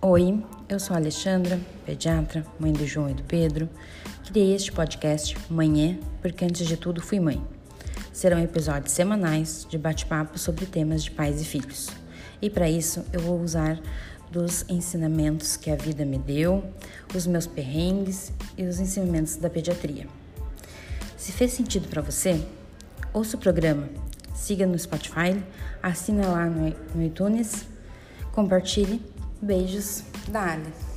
Oi, eu sou a Alexandra, pediatra, mãe do João e do Pedro. Criei este podcast Manhã porque antes de tudo fui mãe. Serão episódios semanais de bate-papo sobre temas de pais e filhos. E para isso eu vou usar dos ensinamentos que a vida me deu, os meus perrengues e os ensinamentos da pediatria. Se fez sentido para você, ouça o programa, siga no Spotify, assina lá no iTunes, compartilhe Beijos da Ali.